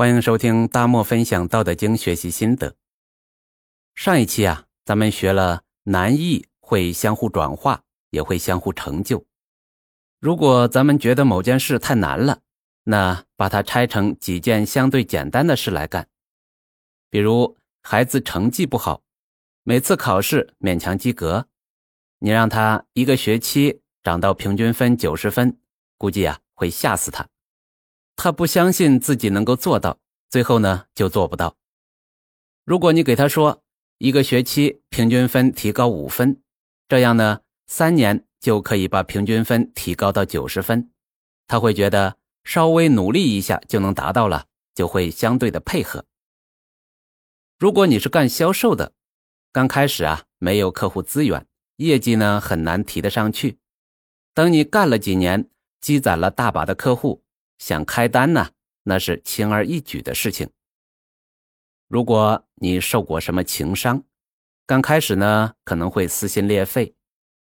欢迎收听大漠分享《道德经》学习心得。上一期啊，咱们学了难易会相互转化，也会相互成就。如果咱们觉得某件事太难了，那把它拆成几件相对简单的事来干。比如孩子成绩不好，每次考试勉强及格，你让他一个学期涨到平均分九十分，估计啊会吓死他。他不相信自己能够做到，最后呢就做不到。如果你给他说一个学期平均分提高五分，这样呢三年就可以把平均分提高到九十分，他会觉得稍微努力一下就能达到了，就会相对的配合。如果你是干销售的，刚开始啊没有客户资源，业绩呢很难提得上去，等你干了几年，积攒了大把的客户。想开单呢，那是轻而易举的事情。如果你受过什么情伤，刚开始呢可能会撕心裂肺，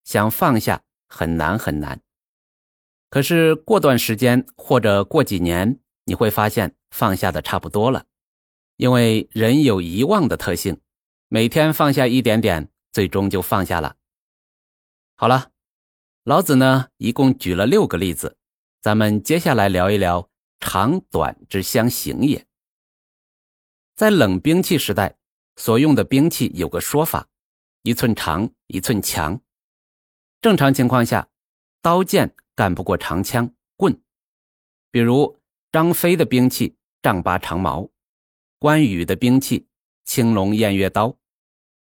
想放下很难很难。可是过段时间或者过几年，你会发现放下的差不多了，因为人有遗忘的特性，每天放下一点点，最终就放下了。好了，老子呢一共举了六个例子。咱们接下来聊一聊长短之相形也。在冷兵器时代，所用的兵器有个说法：一寸长，一寸强。正常情况下，刀剑干不过长枪棍。比如张飞的兵器丈八长矛，关羽的兵器青龙偃月刀，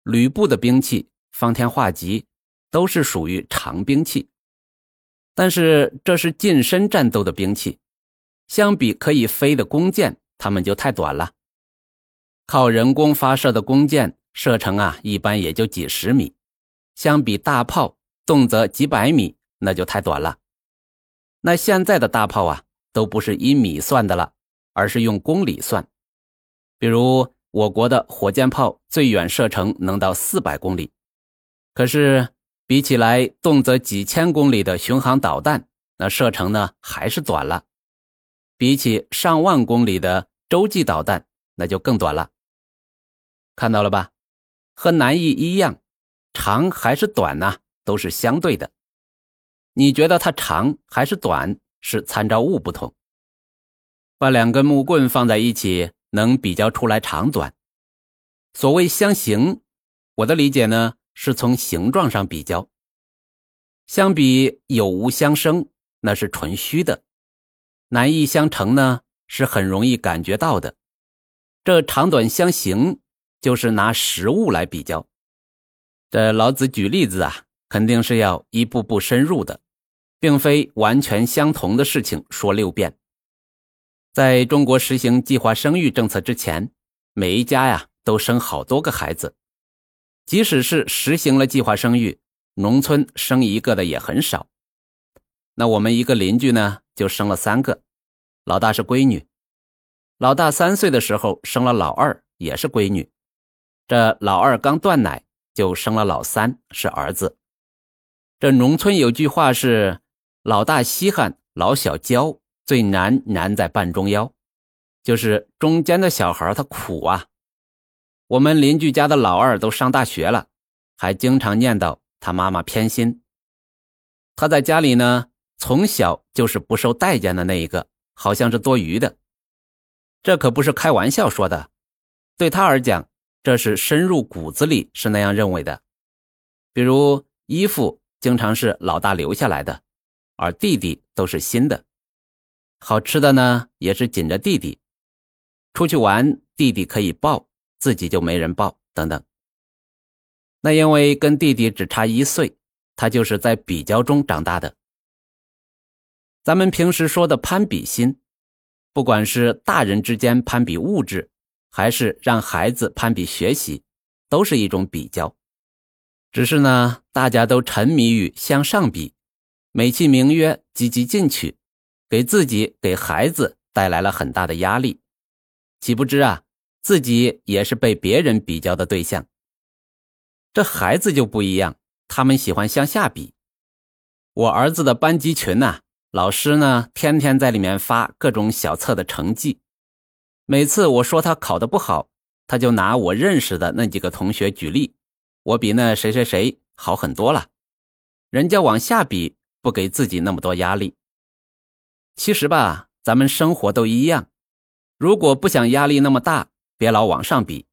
吕布的兵器方天画戟，都是属于长兵器。但是这是近身战斗的兵器，相比可以飞的弓箭，它们就太短了。靠人工发射的弓箭射程啊，一般也就几十米，相比大炮，动辄几百米，那就太短了。那现在的大炮啊，都不是以米算的了，而是用公里算。比如我国的火箭炮最远射程能到四百公里，可是。比起来，动辄几千公里的巡航导弹，那射程呢还是短了；比起上万公里的洲际导弹，那就更短了。看到了吧？和南翼一样，长还是短呢？都是相对的。你觉得它长还是短，是参照物不同。把两根木棍放在一起，能比较出来长短。所谓相形，我的理解呢？是从形状上比较，相比有无相生，那是纯虚的；难易相成呢，是很容易感觉到的。这长短相形，就是拿实物来比较。这老子举例子啊，肯定是要一步步深入的，并非完全相同的事情说六遍。在中国实行计划生育政策之前，每一家呀都生好多个孩子。即使是实行了计划生育，农村生一个的也很少。那我们一个邻居呢，就生了三个，老大是闺女，老大三岁的时候生了老二，也是闺女。这老二刚断奶就生了老三，是儿子。这农村有句话是：老大稀罕，老小娇，最难难在半中腰，就是中间的小孩他苦啊。我们邻居家的老二都上大学了，还经常念叨他妈妈偏心。他在家里呢，从小就是不受待见的那一个，好像是多余的。这可不是开玩笑说的，对他而讲，这是深入骨子里是那样认为的。比如衣服经常是老大留下来的，而弟弟都是新的。好吃的呢，也是紧着弟弟。出去玩，弟弟可以抱。自己就没人抱，等等。那因为跟弟弟只差一岁，他就是在比较中长大的。咱们平时说的攀比心，不管是大人之间攀比物质，还是让孩子攀比学习，都是一种比较。只是呢，大家都沉迷于向上比，美其名曰积极进取，给自己给孩子带来了很大的压力。岂不知啊？自己也是被别人比较的对象。这孩子就不一样，他们喜欢向下比。我儿子的班级群呐，老师呢天天在里面发各种小测的成绩。每次我说他考得不好，他就拿我认识的那几个同学举例，我比那谁谁谁好很多了。人家往下比，不给自己那么多压力。其实吧，咱们生活都一样，如果不想压力那么大，别老往上比，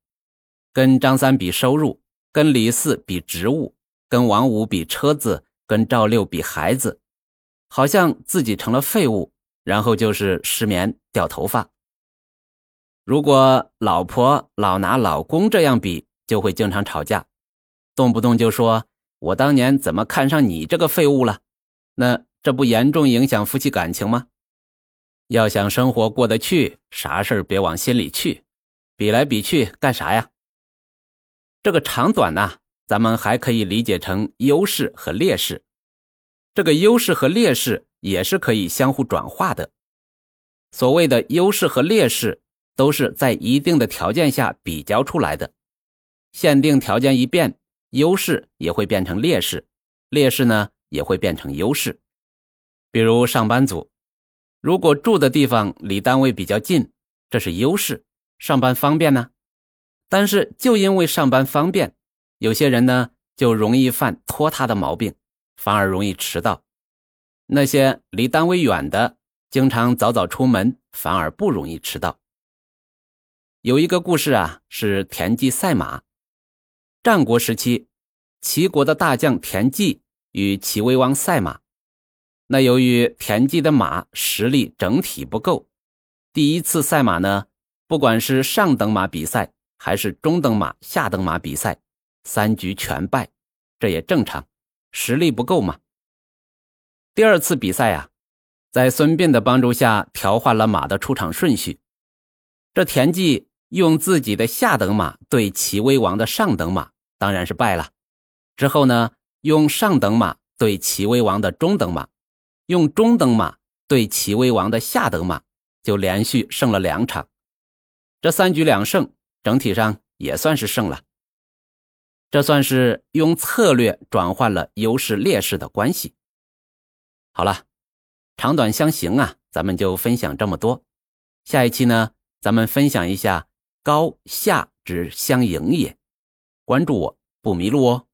跟张三比收入，跟李四比职务，跟王五比车子，跟赵六比孩子，好像自己成了废物，然后就是失眠、掉头发。如果老婆老拿老公这样比，就会经常吵架，动不动就说：“我当年怎么看上你这个废物了？”那这不严重影响夫妻感情吗？要想生活过得去，啥事儿别往心里去，比来比去干啥呀？这个长短呢，咱们还可以理解成优势和劣势。这个优势和劣势也是可以相互转化的。所谓的优势和劣势。都是在一定的条件下比较出来的，限定条件一变，优势也会变成劣势，劣势呢也会变成优势。比如上班族，如果住的地方离单位比较近，这是优势，上班方便呢。但是就因为上班方便，有些人呢就容易犯拖沓的毛病，反而容易迟到。那些离单位远的，经常早早出门，反而不容易迟到。有一个故事啊，是田忌赛马。战国时期，齐国的大将田忌与齐威王赛马。那由于田忌的马实力整体不够，第一次赛马呢，不管是上等马比赛还是中等马、下等马比赛，三局全败，这也正常，实力不够嘛。第二次比赛啊，在孙膑的帮助下调换了马的出场顺序，这田忌。用自己的下等马对齐威王的上等马，当然是败了。之后呢，用上等马对齐威王的中等马，用中等马对齐威王的下等马，就连续胜了两场。这三局两胜，整体上也算是胜了。这算是用策略转换了优势劣势的关系。好了，长短相形啊，咱们就分享这么多。下一期呢，咱们分享一下。高下之相迎也，关注我不迷路哦。